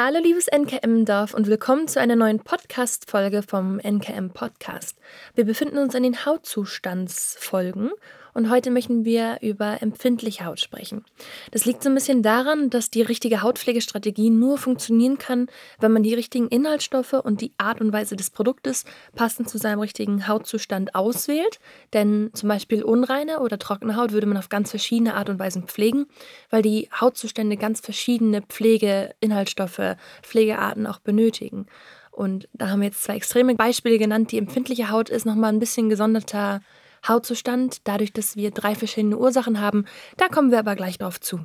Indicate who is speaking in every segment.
Speaker 1: Hallo liebes NKM-Dorf und willkommen zu einer neuen Podcast-Folge vom NKM Podcast. Wir befinden uns in den Hautzustandsfolgen und heute möchten wir über empfindliche Haut sprechen. Das liegt so ein bisschen daran, dass die richtige Hautpflegestrategie nur funktionieren kann, wenn man die richtigen Inhaltsstoffe und die Art und Weise des Produktes passend zu seinem richtigen Hautzustand auswählt. Denn zum Beispiel unreine oder trockene Haut würde man auf ganz verschiedene Art und Weisen pflegen, weil die Hautzustände ganz verschiedene Pflegeinhaltsstoffe, Pflegearten auch benötigen. Und da haben wir jetzt zwei extreme Beispiele genannt. Die empfindliche Haut ist nochmal ein bisschen gesonderter Hautzustand, dadurch, dass wir drei verschiedene Ursachen haben. Da kommen wir aber gleich drauf zu.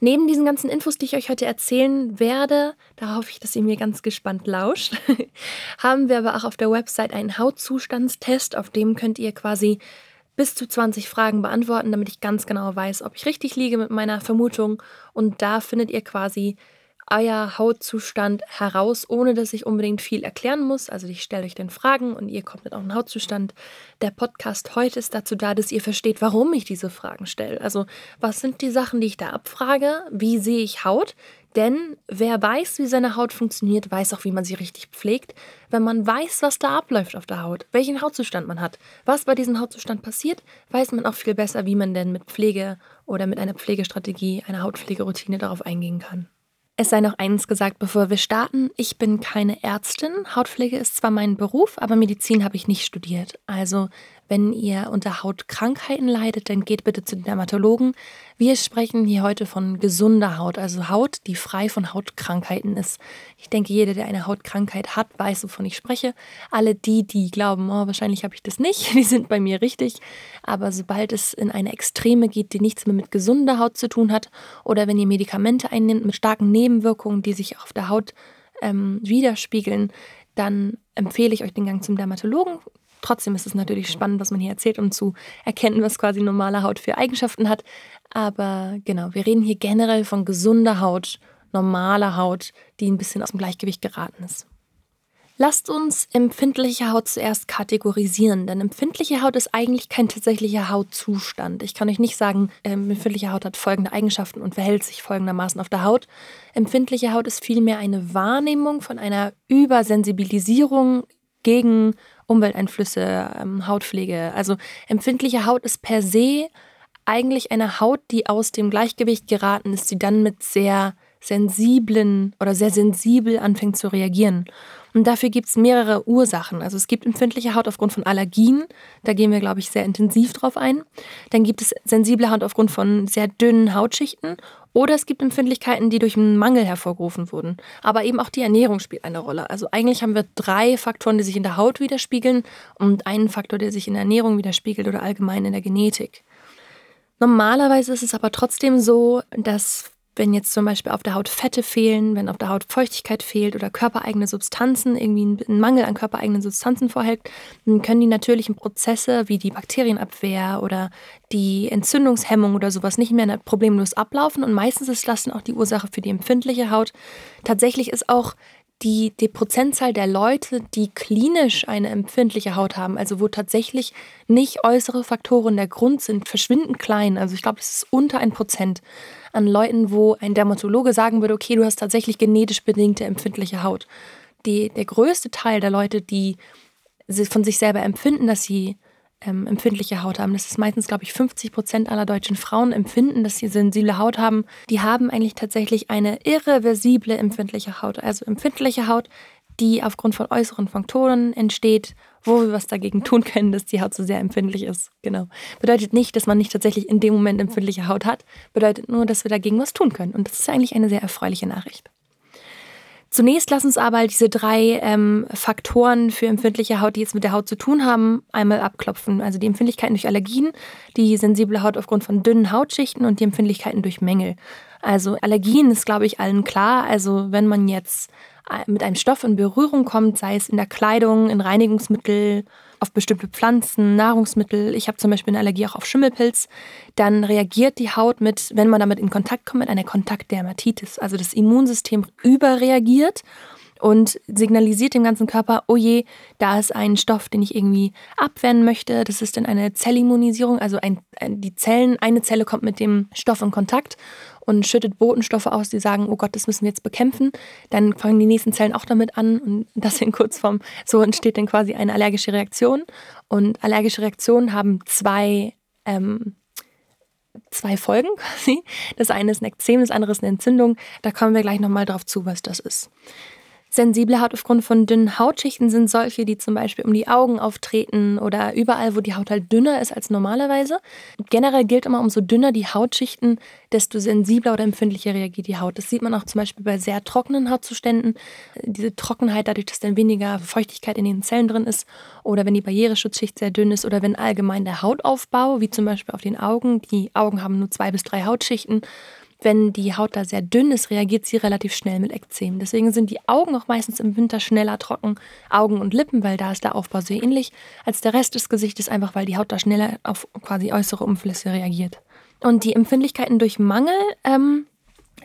Speaker 1: Neben diesen ganzen Infos, die ich euch heute erzählen werde, da hoffe ich, dass ihr mir ganz gespannt lauscht, haben wir aber auch auf der Website einen Hautzustandstest, auf dem könnt ihr quasi bis zu 20 Fragen beantworten, damit ich ganz genau weiß, ob ich richtig liege mit meiner Vermutung. Und da findet ihr quasi euer Hautzustand heraus, ohne dass ich unbedingt viel erklären muss. Also ich stelle euch den Fragen und ihr kommt mit einen Hautzustand. Der Podcast heute ist dazu da, dass ihr versteht, warum ich diese Fragen stelle. Also was sind die Sachen, die ich da abfrage? Wie sehe ich Haut? Denn wer weiß, wie seine Haut funktioniert, weiß auch, wie man sie richtig pflegt. Wenn man weiß, was da abläuft auf der Haut, welchen Hautzustand man hat, was bei diesem Hautzustand passiert, weiß man auch viel besser, wie man denn mit Pflege oder mit einer Pflegestrategie, einer Hautpflegeroutine darauf eingehen kann. Es sei noch eins gesagt, bevor wir starten. Ich bin keine Ärztin. Hautpflege ist zwar mein Beruf, aber Medizin habe ich nicht studiert. Also wenn ihr unter Hautkrankheiten leidet, dann geht bitte zu den Dermatologen. Wir sprechen hier heute von gesunder Haut, also Haut, die frei von Hautkrankheiten ist. Ich denke, jeder, der eine Hautkrankheit hat, weiß, wovon ich spreche. Alle die, die glauben, oh, wahrscheinlich habe ich das nicht, die sind bei mir richtig. Aber sobald es in eine Extreme geht, die nichts mehr mit gesunder Haut zu tun hat, oder wenn ihr Medikamente einnimmt mit starken Nebenwirkungen, die sich auf der Haut ähm, widerspiegeln, dann empfehle ich euch den Gang zum Dermatologen. Trotzdem ist es natürlich spannend, was man hier erzählt, um zu erkennen, was quasi normale Haut für Eigenschaften hat. Aber genau, wir reden hier generell von gesunder Haut, normaler Haut, die ein bisschen aus dem Gleichgewicht geraten ist. Lasst uns empfindliche Haut zuerst kategorisieren, denn empfindliche Haut ist eigentlich kein tatsächlicher Hautzustand. Ich kann euch nicht sagen, ähm, empfindliche Haut hat folgende Eigenschaften und verhält sich folgendermaßen auf der Haut. Empfindliche Haut ist vielmehr eine Wahrnehmung von einer Übersensibilisierung gegen Umwelteinflüsse, ähm, Hautpflege. Also empfindliche Haut ist per se eigentlich eine Haut, die aus dem Gleichgewicht geraten ist, die dann mit sehr sensiblen oder sehr sensibel anfängt zu reagieren. Und dafür gibt es mehrere Ursachen. Also es gibt empfindliche Haut aufgrund von Allergien, da gehen wir, glaube ich, sehr intensiv drauf ein. Dann gibt es sensible Haut aufgrund von sehr dünnen Hautschichten oder es gibt Empfindlichkeiten, die durch einen Mangel hervorgerufen wurden. Aber eben auch die Ernährung spielt eine Rolle. Also eigentlich haben wir drei Faktoren, die sich in der Haut widerspiegeln und einen Faktor, der sich in der Ernährung widerspiegelt oder allgemein in der Genetik. Normalerweise ist es aber trotzdem so, dass wenn jetzt zum Beispiel auf der Haut Fette fehlen, wenn auf der Haut Feuchtigkeit fehlt oder körpereigene Substanzen, irgendwie ein Mangel an körpereigenen Substanzen vorhält, dann können die natürlichen Prozesse wie die Bakterienabwehr oder die Entzündungshemmung oder sowas nicht mehr problemlos ablaufen. Und meistens ist das dann auch die Ursache für die empfindliche Haut. Tatsächlich ist auch die, die Prozentzahl der Leute, die klinisch eine empfindliche Haut haben, also wo tatsächlich nicht äußere Faktoren der Grund sind, verschwindend klein. Also ich glaube, es ist unter ein Prozent an Leuten, wo ein Dermatologe sagen würde, okay, du hast tatsächlich genetisch bedingte empfindliche Haut. Die, der größte Teil der Leute, die von sich selber empfinden, dass sie ähm, empfindliche Haut haben, das ist meistens, glaube ich, 50 Prozent aller deutschen Frauen empfinden, dass sie sensible Haut haben, die haben eigentlich tatsächlich eine irreversible empfindliche Haut. Also empfindliche Haut, die aufgrund von äußeren Faktoren entsteht, wo wir was dagegen tun können, dass die Haut so sehr empfindlich ist. Genau. Bedeutet nicht, dass man nicht tatsächlich in dem Moment empfindliche Haut hat, bedeutet nur, dass wir dagegen was tun können. Und das ist eigentlich eine sehr erfreuliche Nachricht. Zunächst lass uns aber diese drei ähm, Faktoren für empfindliche Haut, die jetzt mit der Haut zu tun haben, einmal abklopfen. Also die Empfindlichkeiten durch Allergien, die sensible Haut aufgrund von dünnen Hautschichten und die Empfindlichkeiten durch Mängel. Also Allergien ist, glaube ich, allen klar. Also wenn man jetzt mit einem Stoff in Berührung kommt, sei es in der Kleidung, in Reinigungsmittel, auf bestimmte Pflanzen, Nahrungsmittel, ich habe zum Beispiel eine Allergie auch auf Schimmelpilz, dann reagiert die Haut mit, wenn man damit in Kontakt kommt, mit einer Kontaktdermatitis. Also das Immunsystem überreagiert und signalisiert dem ganzen Körper, oh je, da ist ein Stoff, den ich irgendwie abwehren möchte. Das ist dann eine Zellimmunisierung, also ein, die Zellen, eine Zelle kommt mit dem Stoff in Kontakt und schüttet Botenstoffe aus, die sagen, oh Gott, das müssen wir jetzt bekämpfen. Dann fangen die nächsten Zellen auch damit an und das in Kurzform. So entsteht dann quasi eine allergische Reaktion. Und allergische Reaktionen haben zwei ähm, zwei Folgen quasi. Das eine ist ein Ekzem, das andere ist eine Entzündung. Da kommen wir gleich nochmal drauf zu, was das ist. Sensible Haut aufgrund von dünnen Hautschichten sind solche, die zum Beispiel um die Augen auftreten oder überall, wo die Haut halt dünner ist als normalerweise. Generell gilt immer, umso dünner die Hautschichten, desto sensibler oder empfindlicher reagiert die Haut. Das sieht man auch zum Beispiel bei sehr trockenen Hautzuständen. Diese Trockenheit, dadurch, dass dann weniger Feuchtigkeit in den Zellen drin ist oder wenn die Barriereschutzschicht sehr dünn ist oder wenn allgemein der Hautaufbau, wie zum Beispiel auf den Augen, die Augen haben nur zwei bis drei Hautschichten, wenn die Haut da sehr dünn ist, reagiert sie relativ schnell mit Ekzem. Deswegen sind die Augen auch meistens im Winter schneller trocken. Augen und Lippen, weil da ist der Aufbau sehr ähnlich als der Rest des Gesichtes, einfach weil die Haut da schneller auf quasi äußere Umflüsse reagiert. Und die Empfindlichkeiten durch Mangel ähm,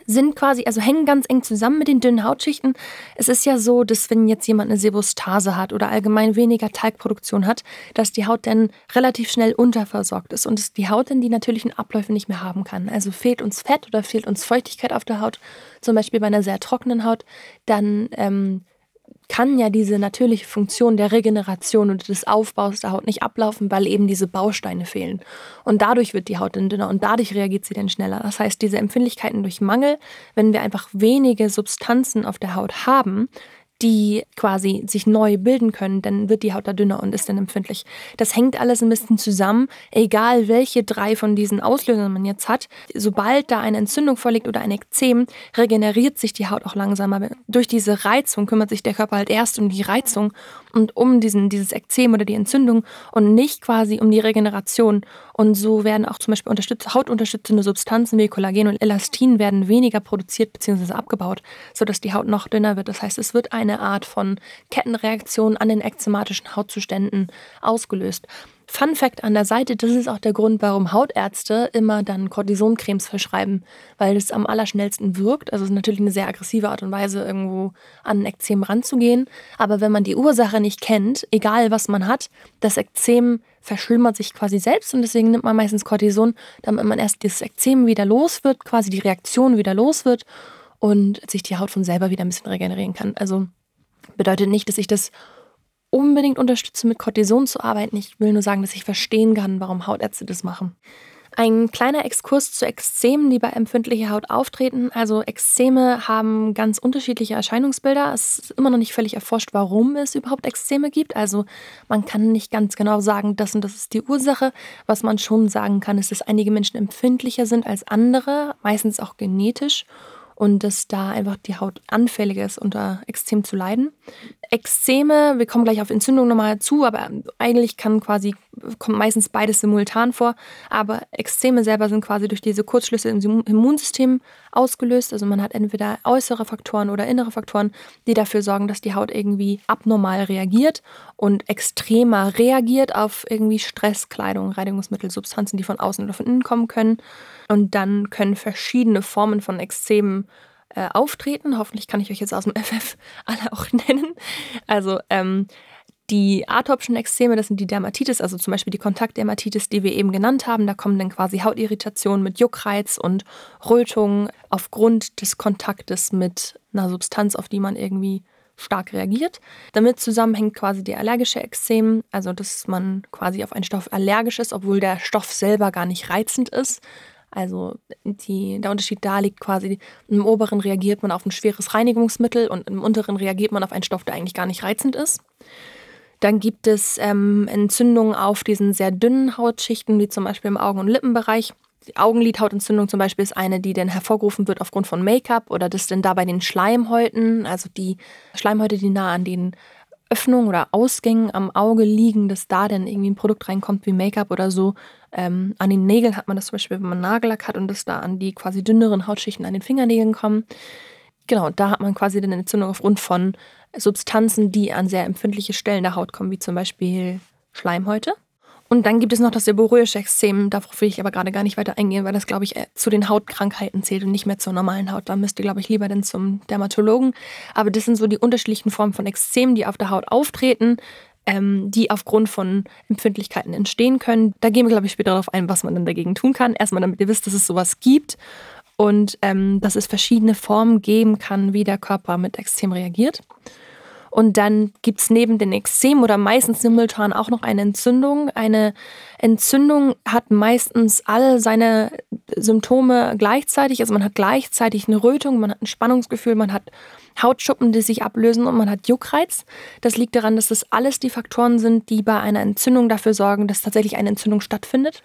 Speaker 1: sind quasi, also hängen ganz eng zusammen mit den dünnen Hautschichten. Es ist ja so, dass wenn jetzt jemand eine Sebostase hat oder allgemein weniger Talgproduktion hat, dass die Haut dann relativ schnell unterversorgt ist und es die Haut dann die natürlichen Abläufe nicht mehr haben kann. Also fehlt uns Fett oder fehlt uns Feuchtigkeit auf der Haut, zum Beispiel bei einer sehr trockenen Haut, dann ähm, kann ja diese natürliche Funktion der Regeneration und des Aufbaus der Haut nicht ablaufen, weil eben diese Bausteine fehlen. Und dadurch wird die Haut dann dünner und dadurch reagiert sie dann schneller. Das heißt, diese Empfindlichkeiten durch Mangel, wenn wir einfach wenige Substanzen auf der Haut haben, die quasi sich neu bilden können, dann wird die Haut da dünner und ist dann empfindlich. Das hängt alles ein bisschen zusammen, egal welche drei von diesen Auslösern man jetzt hat. Sobald da eine Entzündung vorliegt oder ein Ekzem, regeneriert sich die Haut auch langsamer. Durch diese Reizung kümmert sich der Körper halt erst um die Reizung und um diesen, dieses Ekzem oder die Entzündung und nicht quasi um die Regeneration. Und so werden auch zum Beispiel hautunterstützende Substanzen wie Kollagen und Elastin werden weniger produziert bzw. abgebaut, sodass die Haut noch dünner wird. Das heißt, es wird eine Art von Kettenreaktion an den ekzematischen Hautzuständen ausgelöst. Fun Fact an der Seite, das ist auch der Grund, warum Hautärzte immer dann Cortisoncremes verschreiben, weil es am allerschnellsten wirkt. Also es ist natürlich eine sehr aggressive Art und Weise, irgendwo an ein Ekzem ranzugehen. Aber wenn man die Ursache nicht kennt, egal was man hat, das Ekzem verschlimmert sich quasi selbst und deswegen nimmt man meistens Cortison, damit man erst dieses Ekzem wieder los wird, quasi die Reaktion wieder los wird und sich die Haut von selber wieder ein bisschen regenerieren kann. Also bedeutet nicht, dass ich das unbedingt unterstütze, mit Cortison zu arbeiten. Ich will nur sagen, dass ich verstehen kann, warum Hautärzte das machen. Ein kleiner Exkurs zu Ekzemen, die bei empfindlicher Haut auftreten. Also Ekzeme haben ganz unterschiedliche Erscheinungsbilder. Es ist immer noch nicht völlig erforscht, warum es überhaupt Ekzeme gibt. Also man kann nicht ganz genau sagen, das und das ist die Ursache. Was man schon sagen kann, ist, dass einige Menschen empfindlicher sind als andere, meistens auch genetisch und dass da einfach die Haut anfälliger ist, unter Ekzem zu leiden. Extreme, wir kommen gleich auf Entzündung nochmal zu, aber eigentlich kann quasi, kommt meistens beides simultan vor. Aber Extreme selber sind quasi durch diese Kurzschlüsse im Immunsystem ausgelöst. Also man hat entweder äußere Faktoren oder innere Faktoren, die dafür sorgen, dass die Haut irgendwie abnormal reagiert und extremer reagiert auf irgendwie Stress, Kleidung, Reinigungsmittel, Substanzen, die von außen oder von innen kommen können. Und dann können verschiedene Formen von Extremen äh, auftreten. Hoffentlich kann ich euch jetzt aus dem FF alle auch nennen. Also ähm, die atopischen Ekzeme, das sind die Dermatitis, also zum Beispiel die Kontaktdermatitis, die wir eben genannt haben. Da kommen dann quasi Hautirritationen mit Juckreiz und Rötung aufgrund des Kontaktes mit einer Substanz, auf die man irgendwie stark reagiert. Damit zusammenhängt quasi die allergische Ekzem, also dass man quasi auf einen Stoff allergisch ist, obwohl der Stoff selber gar nicht reizend ist. Also die, der Unterschied da liegt quasi, im oberen reagiert man auf ein schweres Reinigungsmittel und im unteren reagiert man auf einen Stoff, der eigentlich gar nicht reizend ist. Dann gibt es ähm, Entzündungen auf diesen sehr dünnen Hautschichten, wie zum Beispiel im Augen- und Lippenbereich. Die Augenlidhautentzündung zum Beispiel ist eine, die dann hervorgerufen wird aufgrund von Make-up oder das dann da bei den Schleimhäuten, also die Schleimhäute, die nah an den Öffnungen oder Ausgängen am Auge liegen, dass da dann irgendwie ein Produkt reinkommt wie Make-up oder so. Ähm, an den Nägeln hat man das zum Beispiel, wenn man Nagellack hat und das da an die quasi dünneren Hautschichten an den Fingernägeln kommen. Genau, da hat man quasi dann eine Entzündung aufgrund von Substanzen, die an sehr empfindliche Stellen der Haut kommen, wie zum Beispiel Schleimhäute. Und dann gibt es noch das seborrhoische Extrem. Darauf will ich aber gerade gar nicht weiter eingehen, weil das, glaube ich, zu den Hautkrankheiten zählt und nicht mehr zur normalen Haut. Da müsst ihr, glaube ich, lieber dann zum Dermatologen. Aber das sind so die unterschiedlichen Formen von Extremen, die auf der Haut auftreten, ähm, die aufgrund von Empfindlichkeiten entstehen können. Da gehen wir, glaube ich, später darauf ein, was man dann dagegen tun kann. Erstmal, damit ihr wisst, dass es sowas gibt und ähm, dass es verschiedene Formen geben kann, wie der Körper mit Extrem reagiert. Und dann gibt es neben den Ekzem oder meistens simultan auch noch eine Entzündung. Eine Entzündung hat meistens alle seine Symptome gleichzeitig. Also man hat gleichzeitig eine Rötung, man hat ein Spannungsgefühl, man hat Hautschuppen, die sich ablösen und man hat Juckreiz. Das liegt daran, dass das alles die Faktoren sind, die bei einer Entzündung dafür sorgen, dass tatsächlich eine Entzündung stattfindet.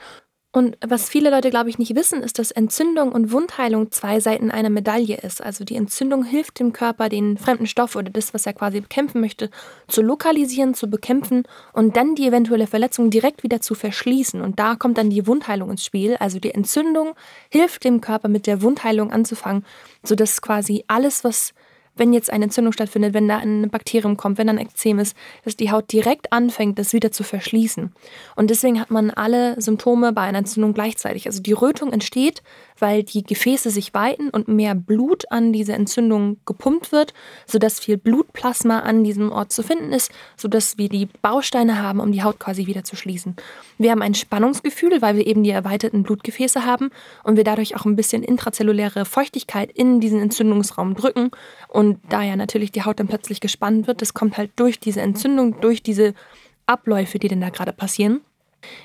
Speaker 1: Und was viele Leute, glaube ich, nicht wissen, ist, dass Entzündung und Wundheilung zwei Seiten einer Medaille ist. Also die Entzündung hilft dem Körper, den fremden Stoff oder das, was er quasi bekämpfen möchte, zu lokalisieren, zu bekämpfen und dann die eventuelle Verletzung direkt wieder zu verschließen. Und da kommt dann die Wundheilung ins Spiel. Also die Entzündung hilft dem Körper mit der Wundheilung anzufangen, sodass quasi alles, was wenn jetzt eine Entzündung stattfindet, wenn da ein Bakterium kommt, wenn da ein Ekzem ist, dass die Haut direkt anfängt, das wieder zu verschließen. Und deswegen hat man alle Symptome bei einer Entzündung gleichzeitig. Also die Rötung entsteht, weil die Gefäße sich weiten und mehr Blut an diese Entzündung gepumpt wird, sodass viel Blutplasma an diesem Ort zu finden ist, sodass wir die Bausteine haben, um die Haut quasi wieder zu schließen. Wir haben ein Spannungsgefühl, weil wir eben die erweiterten Blutgefäße haben und wir dadurch auch ein bisschen intrazelluläre Feuchtigkeit in diesen Entzündungsraum drücken und da ja natürlich die Haut dann plötzlich gespannt wird, das kommt halt durch diese Entzündung, durch diese Abläufe, die denn da gerade passieren.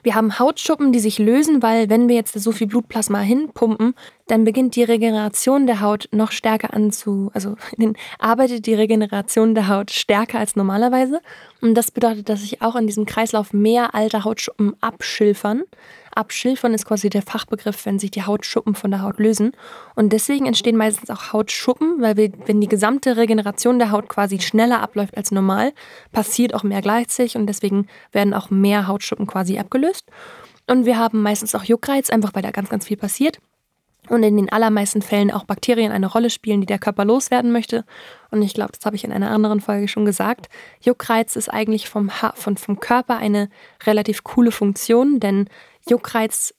Speaker 1: Wir haben Hautschuppen, die sich lösen, weil wenn wir jetzt so viel Blutplasma hinpumpen, dann beginnt die Regeneration der Haut noch stärker an zu, also arbeitet die Regeneration der Haut stärker als normalerweise. Und das bedeutet, dass sich auch in diesem Kreislauf mehr alte Hautschuppen abschilfern. Abschilfern ist quasi der Fachbegriff, wenn sich die Hautschuppen von der Haut lösen. Und deswegen entstehen meistens auch Hautschuppen, weil wir, wenn die gesamte Regeneration der Haut quasi schneller abläuft als normal, passiert auch mehr gleichzeitig und deswegen werden auch mehr Hautschuppen quasi abgelöst. Und wir haben meistens auch Juckreiz, einfach weil da ganz, ganz viel passiert. Und in den allermeisten Fällen auch Bakterien eine Rolle spielen, die der Körper loswerden möchte. Und ich glaube, das habe ich in einer anderen Folge schon gesagt. Juckreiz ist eigentlich vom, ha von, vom Körper eine relativ coole Funktion, denn Juckreiz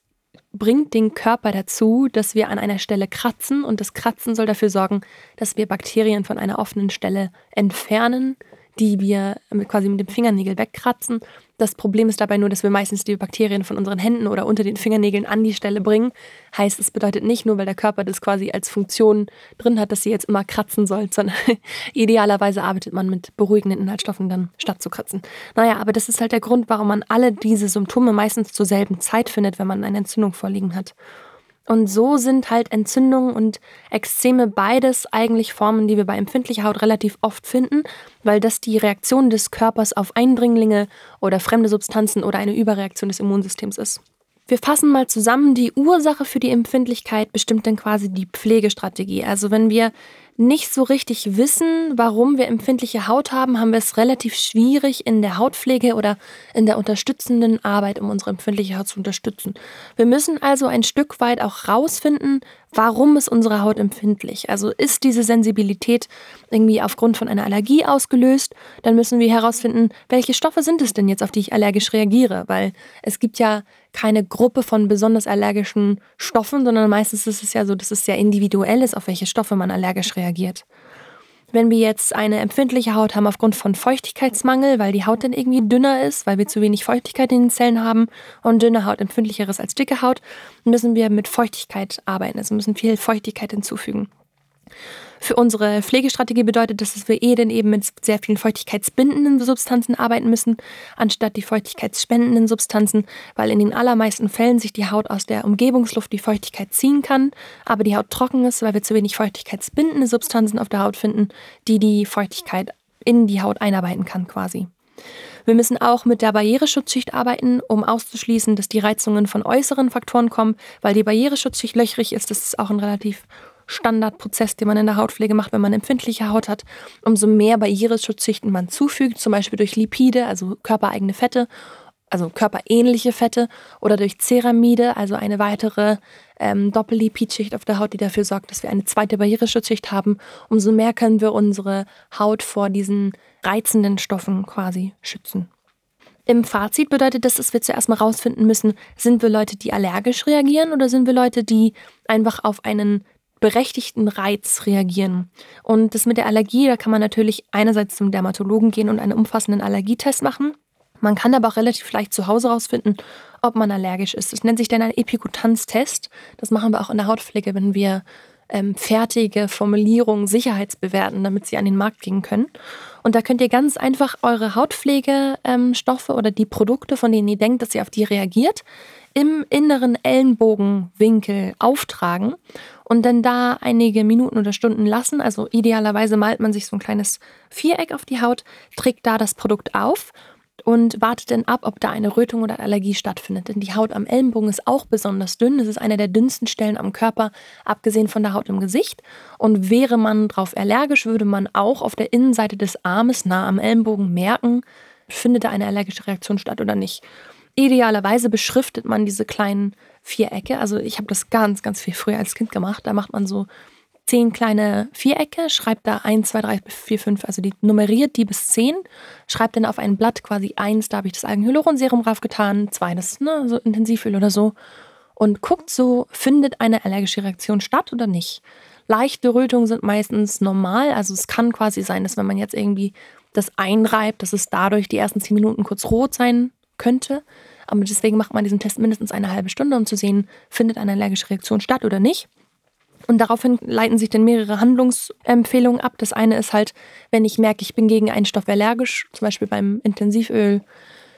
Speaker 1: bringt den Körper dazu, dass wir an einer Stelle kratzen und das Kratzen soll dafür sorgen, dass wir Bakterien von einer offenen Stelle entfernen, die wir quasi mit dem Fingernägel wegkratzen. Das Problem ist dabei nur, dass wir meistens die Bakterien von unseren Händen oder unter den Fingernägeln an die Stelle bringen. Heißt, es bedeutet nicht nur, weil der Körper das quasi als Funktion drin hat, dass sie jetzt immer kratzen soll, sondern idealerweise arbeitet man mit beruhigenden Inhaltsstoffen dann statt zu kratzen. Naja, aber das ist halt der Grund, warum man alle diese Symptome meistens zur selben Zeit findet, wenn man eine Entzündung vorliegen hat. Und so sind halt Entzündungen und Ekzeme beides eigentlich Formen, die wir bei empfindlicher Haut relativ oft finden, weil das die Reaktion des Körpers auf Eindringlinge oder fremde Substanzen oder eine Überreaktion des Immunsystems ist. Wir fassen mal zusammen, die Ursache für die Empfindlichkeit bestimmt dann quasi die Pflegestrategie. Also wenn wir nicht so richtig wissen, warum wir empfindliche Haut haben, haben wir es relativ schwierig in der Hautpflege oder in der unterstützenden Arbeit, um unsere empfindliche Haut zu unterstützen. Wir müssen also ein Stück weit auch rausfinden, warum ist unsere Haut empfindlich? Also ist diese Sensibilität irgendwie aufgrund von einer Allergie ausgelöst? Dann müssen wir herausfinden, welche Stoffe sind es denn jetzt, auf die ich allergisch reagiere? Weil es gibt ja keine Gruppe von besonders allergischen Stoffen, sondern meistens ist es ja so, dass es sehr individuell ist, auf welche Stoffe man allergisch reagiert. Wenn wir jetzt eine empfindliche Haut haben aufgrund von Feuchtigkeitsmangel, weil die Haut dann irgendwie dünner ist, weil wir zu wenig Feuchtigkeit in den Zellen haben und dünne Haut empfindlicheres als dicke Haut, müssen wir mit Feuchtigkeit arbeiten. Also müssen viel Feuchtigkeit hinzufügen. Für unsere Pflegestrategie bedeutet das, dass wir eh dann eben mit sehr vielen feuchtigkeitsbindenden Substanzen arbeiten müssen, anstatt die feuchtigkeitsspendenden Substanzen, weil in den allermeisten Fällen sich die Haut aus der Umgebungsluft die Feuchtigkeit ziehen kann, aber die Haut trocken ist, weil wir zu wenig feuchtigkeitsbindende Substanzen auf der Haut finden, die die Feuchtigkeit in die Haut einarbeiten kann quasi. Wir müssen auch mit der Barriereschutzschicht arbeiten, um auszuschließen, dass die Reizungen von äußeren Faktoren kommen, weil die Barriereschutzschicht löchrig ist. Das ist auch ein relativ Standardprozess, den man in der Hautpflege macht, wenn man empfindliche Haut hat. Umso mehr Barriereschutzschichten man zufügt, zum Beispiel durch Lipide, also körpereigene Fette, also körperähnliche Fette oder durch Ceramide, also eine weitere ähm, Doppellipidschicht auf der Haut, die dafür sorgt, dass wir eine zweite Barriereschutzschicht haben, umso mehr können wir unsere Haut vor diesen reizenden Stoffen quasi schützen. Im Fazit bedeutet das, dass wir zuerst mal rausfinden müssen, sind wir Leute, die allergisch reagieren oder sind wir Leute, die einfach auf einen berechtigten Reiz reagieren. Und das mit der Allergie, da kann man natürlich einerseits zum Dermatologen gehen und einen umfassenden Allergietest machen. Man kann aber auch relativ leicht zu Hause rausfinden, ob man allergisch ist. Das nennt sich dann ein Epikutanztest. Das machen wir auch in der Hautpflege, wenn wir ähm, fertige Formulierungen sicherheitsbewerten, damit sie an den Markt gehen können. Und da könnt ihr ganz einfach eure Hautpflegestoffe ähm, oder die Produkte, von denen ihr denkt, dass ihr auf die reagiert, im inneren Ellenbogenwinkel auftragen und dann da einige Minuten oder Stunden lassen. Also idealerweise malt man sich so ein kleines Viereck auf die Haut, trägt da das Produkt auf und wartet dann ab, ob da eine Rötung oder Allergie stattfindet. Denn die Haut am Ellenbogen ist auch besonders dünn. Es ist eine der dünnsten Stellen am Körper, abgesehen von der Haut im Gesicht. Und wäre man darauf allergisch, würde man auch auf der Innenseite des Armes nah am Ellenbogen merken, findet da eine allergische Reaktion statt oder nicht. Idealerweise beschriftet man diese kleinen Vierecke. Also ich habe das ganz, ganz viel früher als Kind gemacht. Da macht man so zehn kleine Vierecke, schreibt da 1, 2, 3, 4, 5, also die nummeriert die bis 10, schreibt dann auf ein Blatt quasi 1, da habe ich das Algenhyaluronserum draufgetan, 2, das ist ne, so Intensivöl oder so und guckt so, findet eine allergische Reaktion statt oder nicht. Leichte Rötungen sind meistens normal, also es kann quasi sein, dass wenn man jetzt irgendwie das einreibt, dass es dadurch die ersten 10 Minuten kurz rot sein könnte. Aber deswegen macht man diesen Test mindestens eine halbe Stunde, um zu sehen, findet eine allergische Reaktion statt oder nicht. Und daraufhin leiten sich dann mehrere Handlungsempfehlungen ab. Das eine ist halt, wenn ich merke, ich bin gegen einen Stoff allergisch, zum Beispiel beim Intensivöl,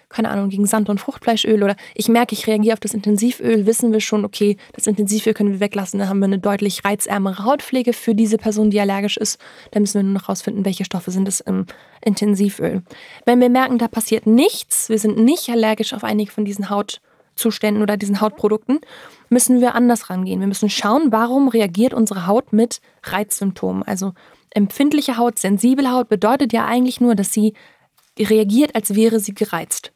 Speaker 1: keine Ahnung, gegen Sand- und Fruchtfleischöl oder ich merke, ich reagiere auf das Intensivöl, wissen wir schon, okay, das Intensivöl können wir weglassen, dann haben wir eine deutlich reizärmere Hautpflege für diese Person, die allergisch ist. Dann müssen wir nur noch rausfinden, welche Stoffe sind es im Intensivöl. Wenn wir merken, da passiert nichts, wir sind nicht allergisch auf einige von diesen Hautzuständen oder diesen Hautprodukten, müssen wir anders rangehen. Wir müssen schauen, warum reagiert unsere Haut mit Reizsymptomen. Also empfindliche Haut, sensible Haut bedeutet ja eigentlich nur, dass sie reagiert, als wäre sie gereizt.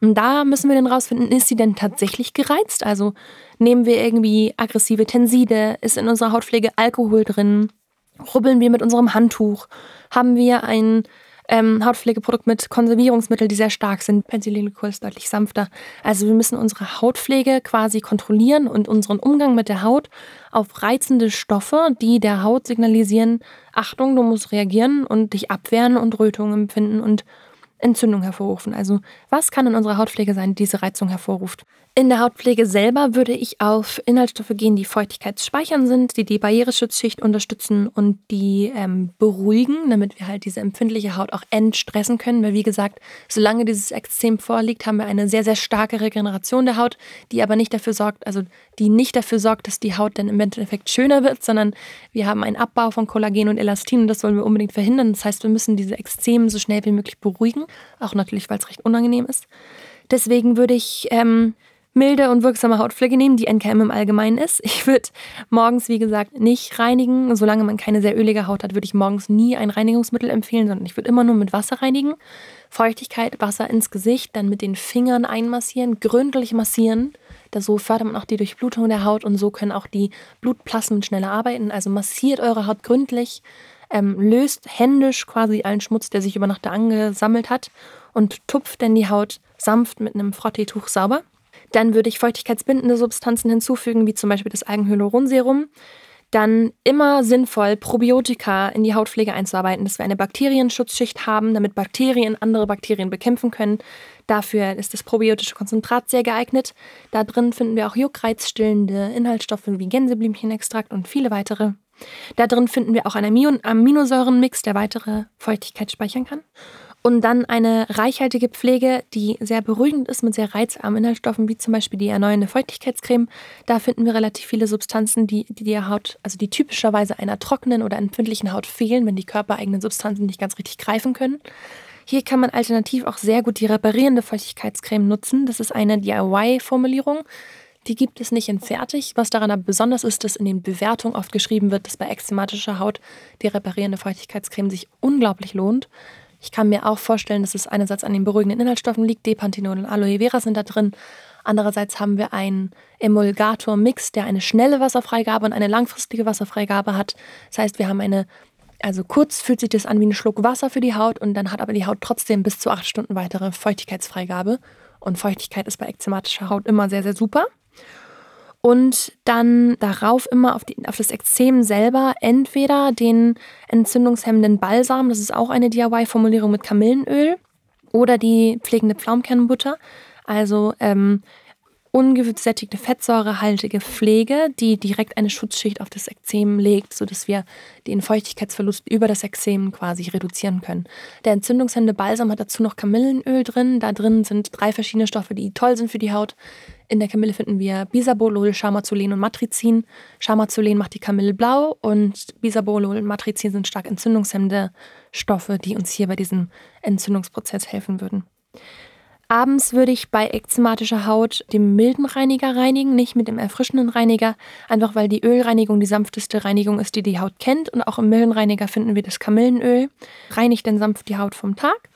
Speaker 1: Und da müssen wir dann rausfinden, ist sie denn tatsächlich gereizt? Also nehmen wir irgendwie aggressive Tenside, ist in unserer Hautpflege Alkohol drin, rubbeln wir mit unserem Handtuch, haben wir ein ähm, Hautpflegeprodukt mit Konservierungsmitteln, die sehr stark sind. Benzylglykol ist deutlich sanfter. Also wir müssen unsere Hautpflege quasi kontrollieren und unseren Umgang mit der Haut auf reizende Stoffe, die der Haut signalisieren, Achtung, du musst reagieren und dich abwehren und Rötungen empfinden und Entzündung hervorrufen. Also was kann in unserer Hautpflege sein, die diese Reizung hervorruft? In der Hautpflege selber würde ich auf Inhaltsstoffe gehen, die feuchtigkeitsspeichernd sind, die die Barriereschutzschicht unterstützen und die ähm, beruhigen, damit wir halt diese empfindliche Haut auch entstressen können. Weil wie gesagt, solange dieses Extrem vorliegt, haben wir eine sehr, sehr starke Regeneration der Haut, die aber nicht dafür sorgt, also die nicht dafür sorgt, dass die Haut dann im Endeffekt schöner wird, sondern wir haben einen Abbau von Kollagen und Elastin und das wollen wir unbedingt verhindern. Das heißt, wir müssen diese Extremen so schnell wie möglich beruhigen, auch natürlich, weil es recht unangenehm ist. Deswegen würde ich ähm, milde und wirksame Hautpflege nehmen, die NKM im Allgemeinen ist. Ich würde morgens, wie gesagt, nicht reinigen. Solange man keine sehr ölige Haut hat, würde ich morgens nie ein Reinigungsmittel empfehlen, sondern ich würde immer nur mit Wasser reinigen. Feuchtigkeit, Wasser ins Gesicht, dann mit den Fingern einmassieren, gründlich massieren. Da so fördert man auch die Durchblutung der Haut und so können auch die Blutplasmen schneller arbeiten. Also massiert eure Haut gründlich, ähm, löst händisch quasi allen Schmutz, der sich über Nacht angesammelt hat und tupft dann die Haut sanft mit einem Frotteetuch sauber. Dann würde ich feuchtigkeitsbindende Substanzen hinzufügen, wie zum Beispiel das Algenhyaluronserum. Dann immer sinnvoll, Probiotika in die Hautpflege einzuarbeiten, dass wir eine Bakterienschutzschicht haben, damit Bakterien andere Bakterien bekämpfen können. Dafür ist das probiotische Konzentrat sehr geeignet. Da drin finden wir auch juckreizstillende Inhaltsstoffe wie Gänseblümchenextrakt und viele weitere. Da drin finden wir auch einen Aminosäurenmix, der weitere Feuchtigkeit speichern kann. Und dann eine reichhaltige Pflege, die sehr beruhigend ist mit sehr reizarmen Inhaltsstoffen, wie zum Beispiel die erneuernde Feuchtigkeitscreme. Da finden wir relativ viele Substanzen, die, die der Haut, also die typischerweise einer trockenen oder empfindlichen Haut fehlen, wenn die körpereigenen Substanzen nicht ganz richtig greifen können. Hier kann man alternativ auch sehr gut die reparierende Feuchtigkeitscreme nutzen. Das ist eine DIY-Formulierung. Die gibt es nicht in fertig. Was daran aber besonders ist, dass in den Bewertungen oft geschrieben wird, dass bei ekzematischer Haut die reparierende Feuchtigkeitscreme sich unglaublich lohnt. Ich kann mir auch vorstellen, dass es einerseits an den beruhigenden Inhaltsstoffen liegt. Depanthenol und Aloe Vera sind da drin. Andererseits haben wir einen Emulgator-Mix, der eine schnelle Wasserfreigabe und eine langfristige Wasserfreigabe hat. Das heißt, wir haben eine, also kurz fühlt sich das an wie ein Schluck Wasser für die Haut und dann hat aber die Haut trotzdem bis zu acht Stunden weitere Feuchtigkeitsfreigabe. Und Feuchtigkeit ist bei ekzematischer Haut immer sehr, sehr super und dann darauf immer auf, die, auf das Ekzem selber entweder den entzündungshemmenden Balsam, das ist auch eine DIY-Formulierung mit Kamillenöl, Oder die pflegende Pflaumenkernbutter, also ähm, ungesättigte fettsäurehaltige Pflege, die direkt eine Schutzschicht auf das Ekzem legt, sodass wir den Feuchtigkeitsverlust über das Ekzem quasi reduzieren können. Der entzündungshemmende Balsam hat dazu noch Kamillenöl drin. Da drin sind drei verschiedene Stoffe, die toll sind für die Haut. In der Kamille finden wir Bisabolol, Chamazolen und Matrizin. Chamazolen macht die Kamille blau und Bisabolol und Matrizin sind stark entzündungshemmende Stoffe, die uns hier bei diesem Entzündungsprozess helfen würden. Abends würde ich bei ekzematischer Haut den milden Reiniger reinigen, nicht mit dem erfrischenden Reiniger, einfach weil die Ölreinigung die sanfteste Reinigung ist, die die Haut kennt. Und auch im milden Reiniger finden wir das Kamillenöl. Reinigt dann sanft die Haut vom Tag,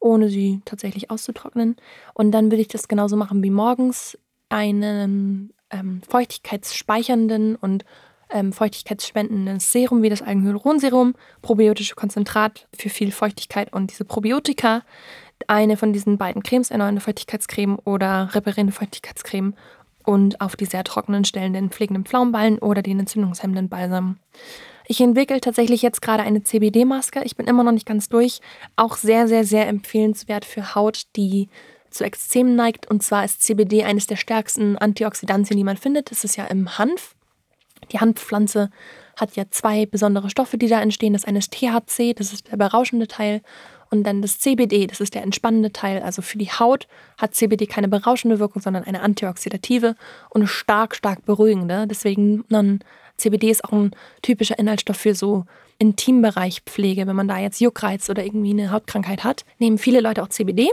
Speaker 1: ohne sie tatsächlich auszutrocknen. Und dann würde ich das genauso machen wie morgens. Einen ähm, feuchtigkeitsspeichernden und ähm, feuchtigkeitsspendenden Serum wie das Algenhyaluronserum, probiotische Konzentrat für viel Feuchtigkeit und diese Probiotika eine von diesen beiden Cremes, erneuernde Feuchtigkeitscreme oder reparierende Feuchtigkeitscreme und auf die sehr trockenen Stellen den pflegenden Pflaumenballen oder den entzündungshemmenden Balsam. Ich entwickle tatsächlich jetzt gerade eine CBD-Maske. Ich bin immer noch nicht ganz durch. Auch sehr, sehr, sehr empfehlenswert für Haut, die zu Ekzemen neigt. Und zwar ist CBD eines der stärksten Antioxidantien, die man findet. Das ist ja im Hanf. Die Hanfpflanze hat ja zwei besondere Stoffe, die da entstehen. Das eine ist THC, das ist der berauschende Teil. Und dann das CBD, das ist der entspannende Teil. Also für die Haut hat CBD keine berauschende Wirkung, sondern eine antioxidative und stark, stark beruhigende. Deswegen dann CBD ist auch ein typischer Inhaltsstoff für so Intimbereichpflege. Wenn man da jetzt Juckreiz oder irgendwie eine Hautkrankheit hat, nehmen viele Leute auch CBD.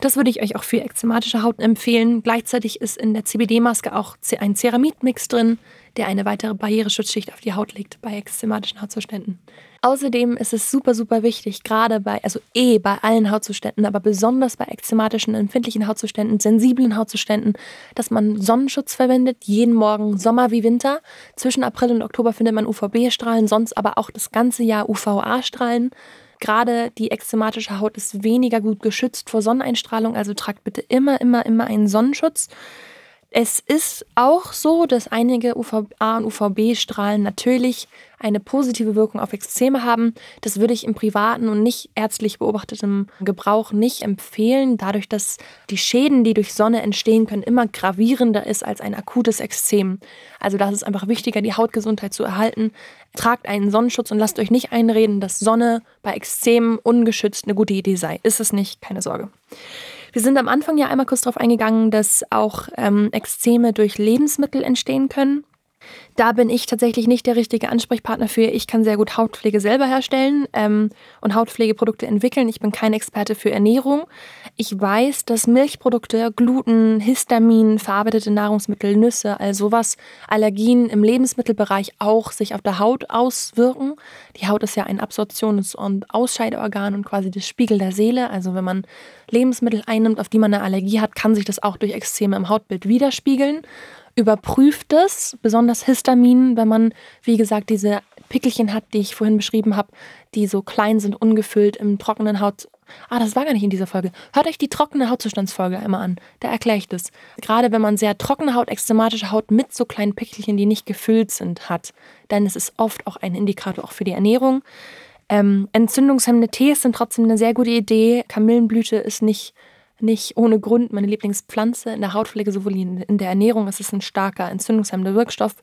Speaker 1: Das würde ich euch auch für ekzematische Haut empfehlen. Gleichzeitig ist in der CBD-Maske auch ein Ceramidmix drin, der eine weitere Barriereschutzschicht auf die Haut legt bei ekzematischen Hautzuständen. Außerdem ist es super, super wichtig, gerade bei, also eh bei allen Hautzuständen, aber besonders bei ekzematischen, empfindlichen Hautzuständen, sensiblen Hautzuständen, dass man Sonnenschutz verwendet, jeden Morgen, Sommer wie Winter. Zwischen April und Oktober findet man UVB-Strahlen, sonst aber auch das ganze Jahr UVA-Strahlen. Gerade die ekzematische Haut ist weniger gut geschützt vor Sonneneinstrahlung, also tragt bitte immer, immer, immer einen Sonnenschutz. Es ist auch so, dass einige UVA und UVB-Strahlen natürlich eine positive Wirkung auf Ekzeme haben. Das würde ich im privaten und nicht ärztlich beobachtetem Gebrauch nicht empfehlen, dadurch, dass die Schäden, die durch Sonne entstehen können, immer gravierender ist als ein akutes Ekzem. Also da ist einfach wichtiger, die Hautgesundheit zu erhalten. Tragt einen Sonnenschutz und lasst euch nicht einreden, dass Sonne bei Ekzemen ungeschützt eine gute Idee sei. Ist es nicht, keine Sorge. Wir sind am Anfang ja einmal kurz darauf eingegangen, dass auch ähm, Ekzeme durch Lebensmittel entstehen können. Da bin ich tatsächlich nicht der richtige Ansprechpartner für. Ich kann sehr gut Hautpflege selber herstellen ähm, und Hautpflegeprodukte entwickeln. Ich bin kein Experte für Ernährung. Ich weiß, dass Milchprodukte, Gluten, Histamin, verarbeitete Nahrungsmittel, Nüsse, all sowas, Allergien im Lebensmittelbereich auch sich auf der Haut auswirken. Die Haut ist ja ein Absorptions- und Ausscheideorgan und quasi das Spiegel der Seele. Also wenn man Lebensmittel einnimmt, auf die man eine Allergie hat, kann sich das auch durch Extreme im Hautbild widerspiegeln überprüft es, besonders Histamin, wenn man, wie gesagt, diese Pickelchen hat, die ich vorhin beschrieben habe, die so klein sind, ungefüllt im trockenen Haut. Ah, das war gar nicht in dieser Folge. Hört euch die trockene Hautzustandsfolge einmal an. Da erkläre ich das. Gerade wenn man sehr trockene Haut, extrematische Haut mit so kleinen Pickelchen, die nicht gefüllt sind, hat, ist es oft auch ein Indikator auch für die Ernährung. Ähm, entzündungshemmende Tees sind trotzdem eine sehr gute Idee. Kamillenblüte ist nicht nicht ohne Grund meine Lieblingspflanze. In der Hautpflege sowohl in der Ernährung ist es ein starker entzündungshemmender Wirkstoff.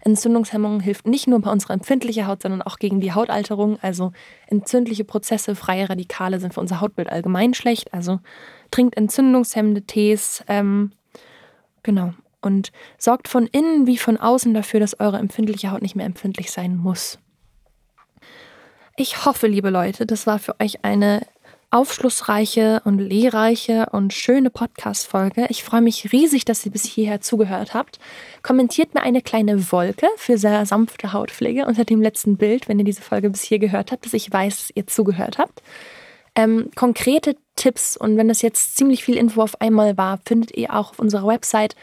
Speaker 1: Entzündungshemmung hilft nicht nur bei unserer empfindlichen Haut, sondern auch gegen die Hautalterung. Also entzündliche Prozesse, freie Radikale sind für unser Hautbild allgemein schlecht. Also trinkt entzündungshemmende Tees. Ähm, genau. Und sorgt von innen wie von außen dafür, dass eure empfindliche Haut nicht mehr empfindlich sein muss. Ich hoffe, liebe Leute, das war für euch eine aufschlussreiche und lehrreiche und schöne Podcast-Folge. Ich freue mich riesig, dass ihr bis hierher zugehört habt. Kommentiert mir eine kleine Wolke für sehr sanfte Hautpflege unter dem letzten Bild, wenn ihr diese Folge bis hier gehört habt, dass ich weiß, dass ihr zugehört habt. Ähm, konkrete Tipps und wenn das jetzt ziemlich viel Info auf einmal war, findet ihr auch auf unserer Website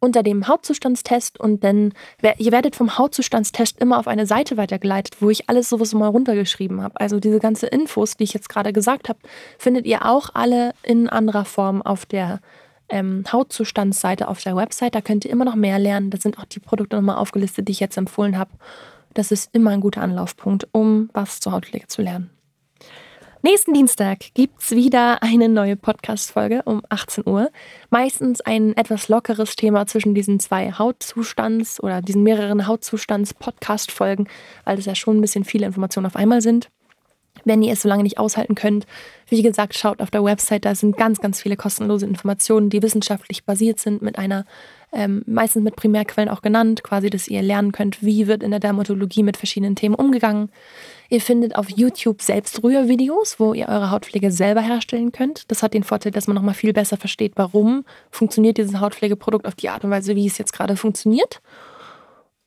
Speaker 1: unter dem Hautzustandstest und dann, ihr werdet vom Hautzustandstest immer auf eine Seite weitergeleitet, wo ich alles sowas mal runtergeschrieben habe. Also diese ganze Infos, die ich jetzt gerade gesagt habe, findet ihr auch alle in anderer Form auf der ähm, Hautzustandsseite auf der Website. Da könnt ihr immer noch mehr lernen. Da sind auch die Produkte nochmal aufgelistet, die ich jetzt empfohlen habe. Das ist immer ein guter Anlaufpunkt, um was zur Hautpflege zu lernen. Nächsten Dienstag gibt es wieder eine neue Podcast-Folge um 18 Uhr. Meistens ein etwas lockeres Thema zwischen diesen zwei Hautzustands- oder diesen mehreren Hautzustands-Podcast-Folgen, weil das ja schon ein bisschen viele Informationen auf einmal sind. Wenn ihr es so lange nicht aushalten könnt, wie gesagt, schaut auf der Website, da sind ganz, ganz viele kostenlose Informationen, die wissenschaftlich basiert sind, mit einer, ähm, meistens mit Primärquellen auch genannt, quasi, dass ihr lernen könnt, wie wird in der Dermatologie mit verschiedenen Themen umgegangen. Ihr findet auf YouTube selbst Rührvideos, wo ihr eure Hautpflege selber herstellen könnt. Das hat den Vorteil, dass man nochmal viel besser versteht, warum funktioniert dieses Hautpflegeprodukt auf die Art und Weise, wie es jetzt gerade funktioniert.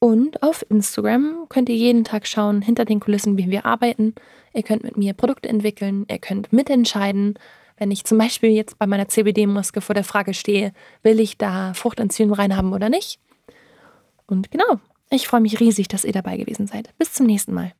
Speaker 1: Und auf Instagram könnt ihr jeden Tag schauen, hinter den Kulissen, wie wir arbeiten. Ihr könnt mit mir Produkte entwickeln, ihr könnt mitentscheiden. Wenn ich zum Beispiel jetzt bei meiner CBD-Maske vor der Frage stehe, will ich da Fruchtenzym reinhaben oder nicht? Und genau, ich freue mich riesig, dass ihr dabei gewesen seid. Bis zum nächsten Mal.